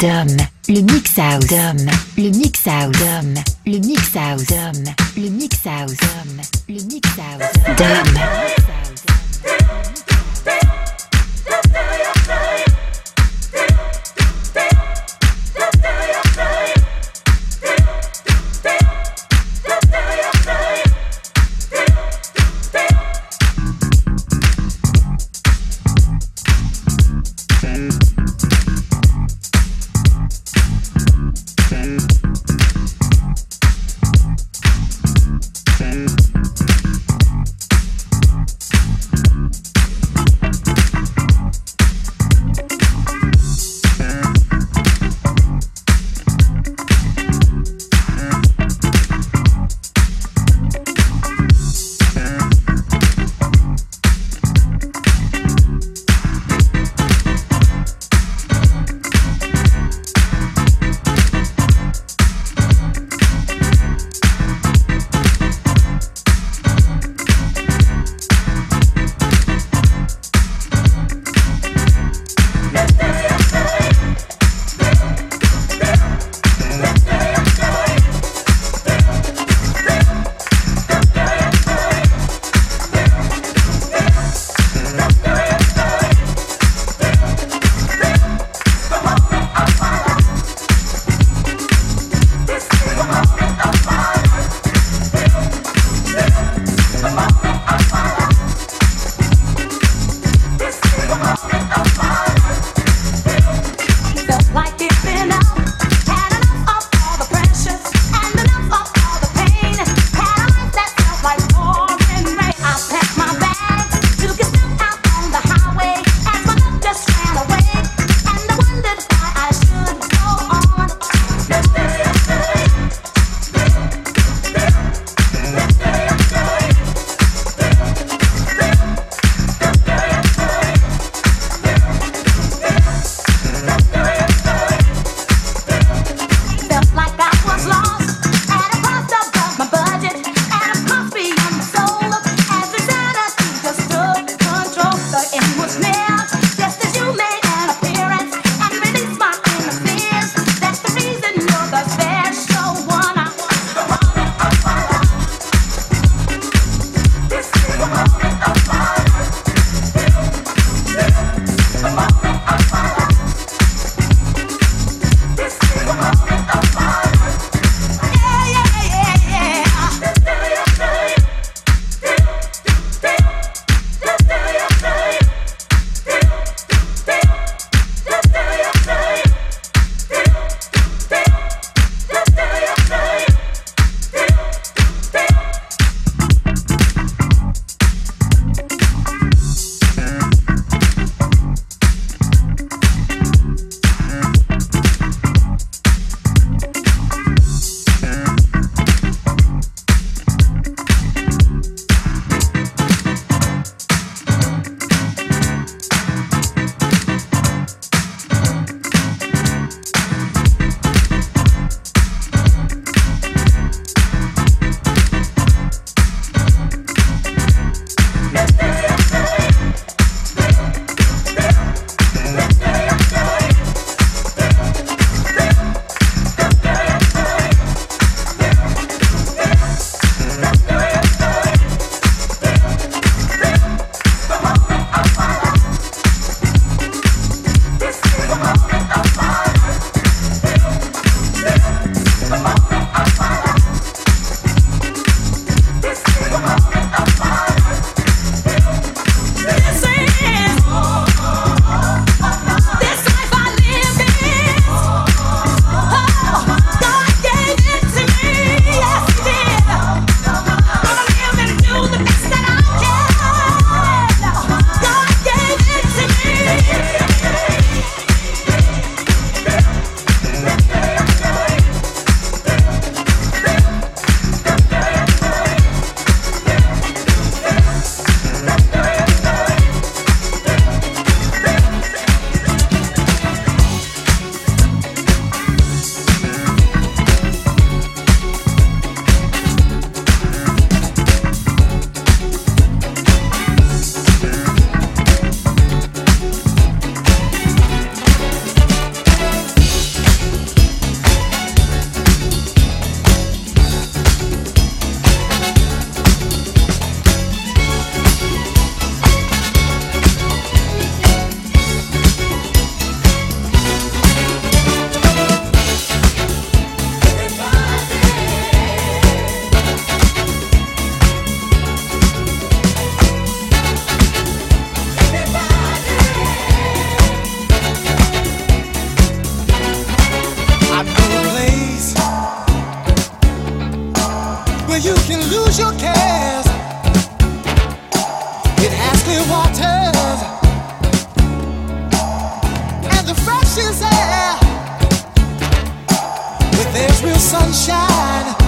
Dom, le mix out. Dom, le mix out. Dom, le mix out. Dom, le mix out. Dom, le mix out. Dom. where you can lose your cares. It has clear waters and the freshest air. Where there's real sunshine.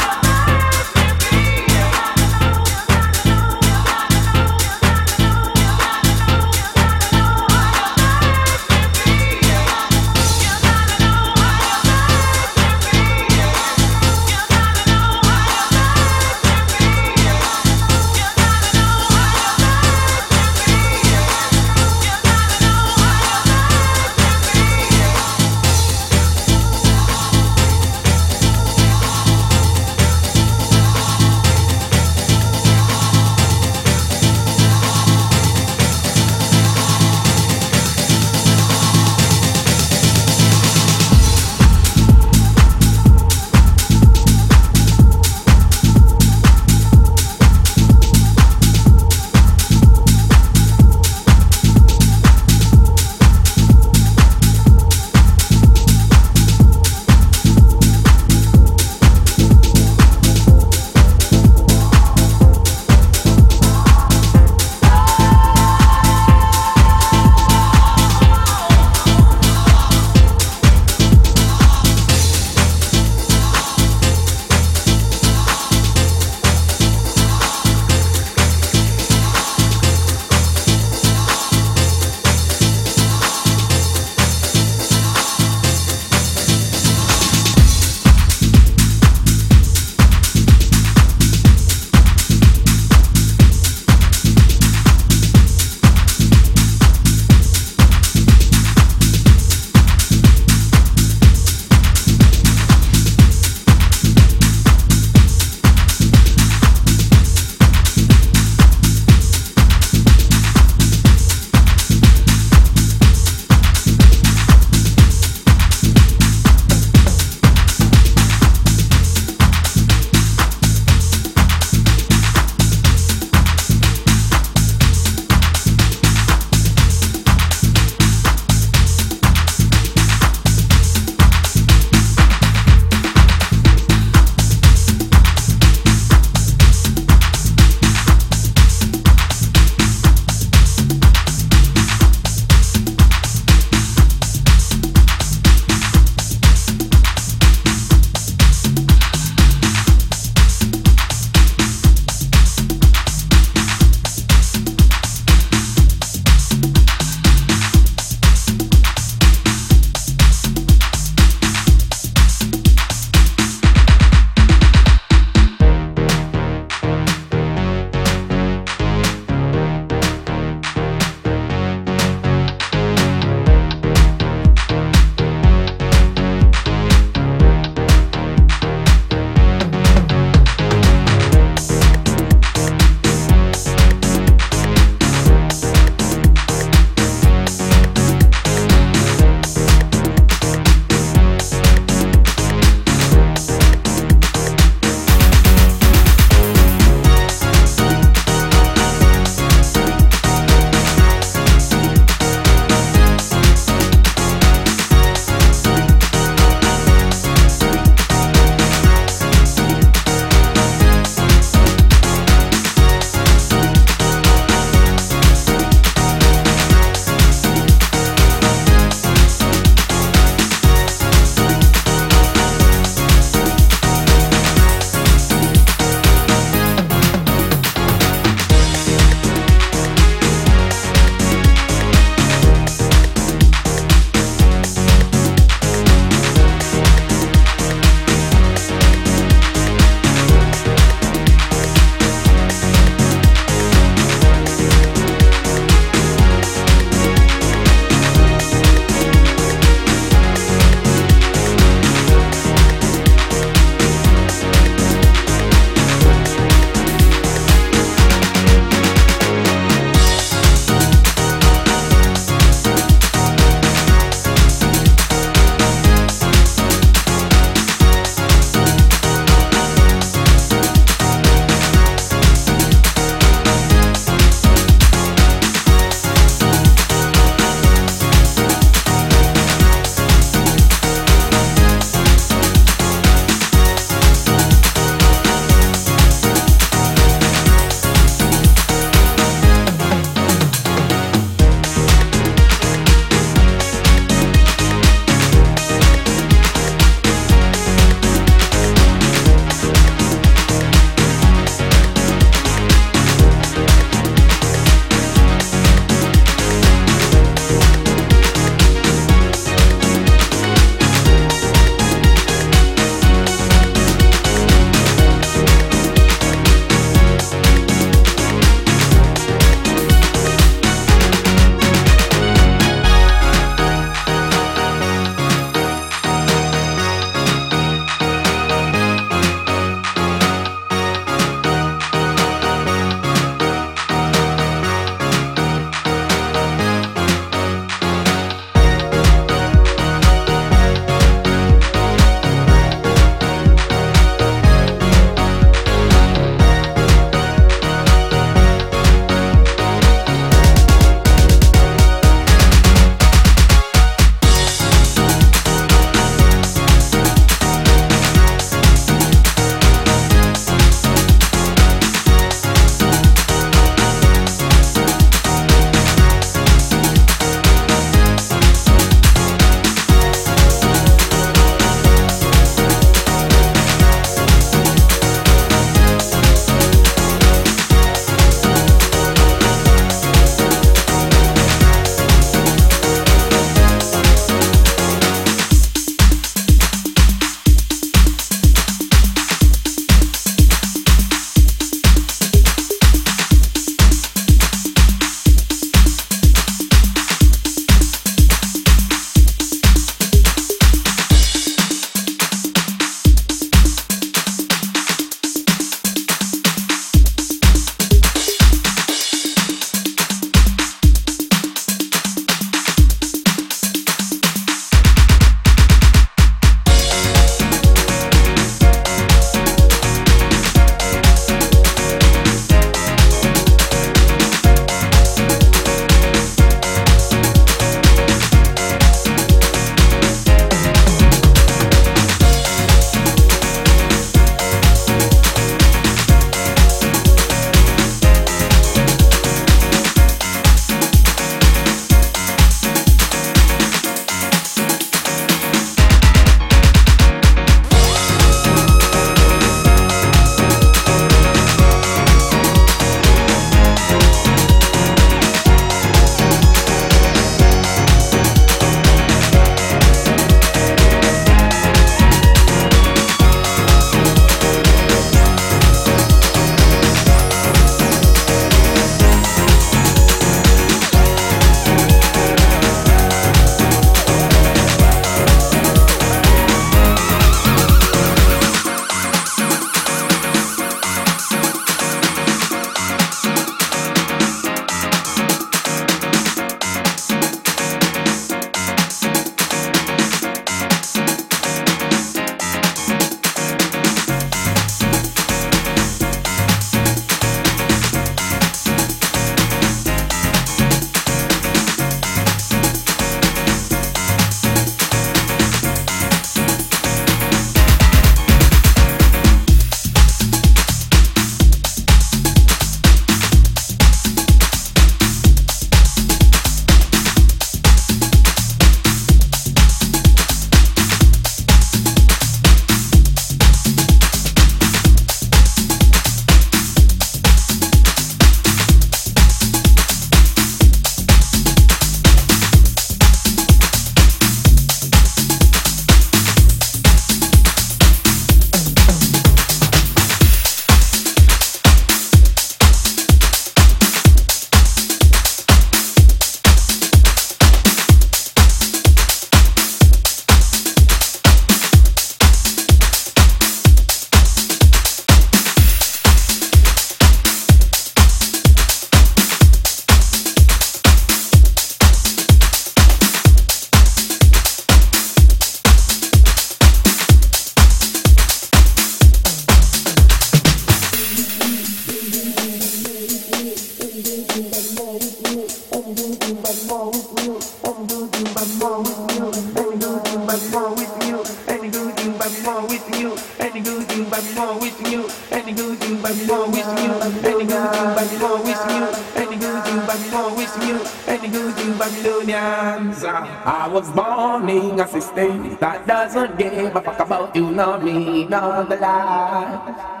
I was born in a system that doesn't give a fuck about you, nor me, nor the light.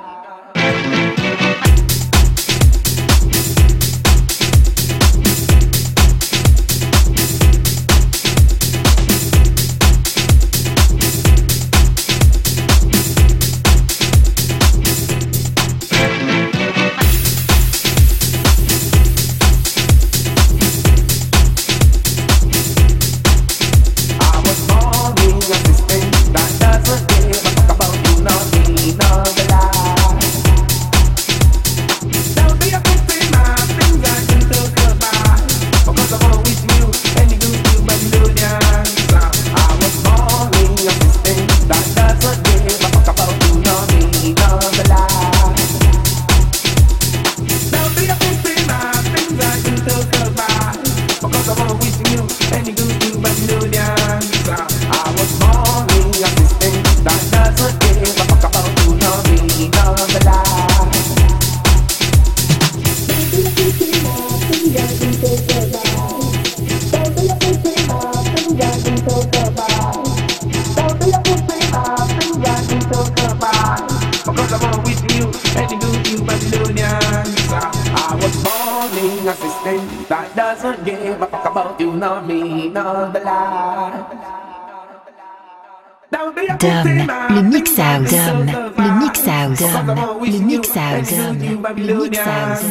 Dom, le mix out, Dom, le mix out, Dom, le mix out, Dom, le mix out.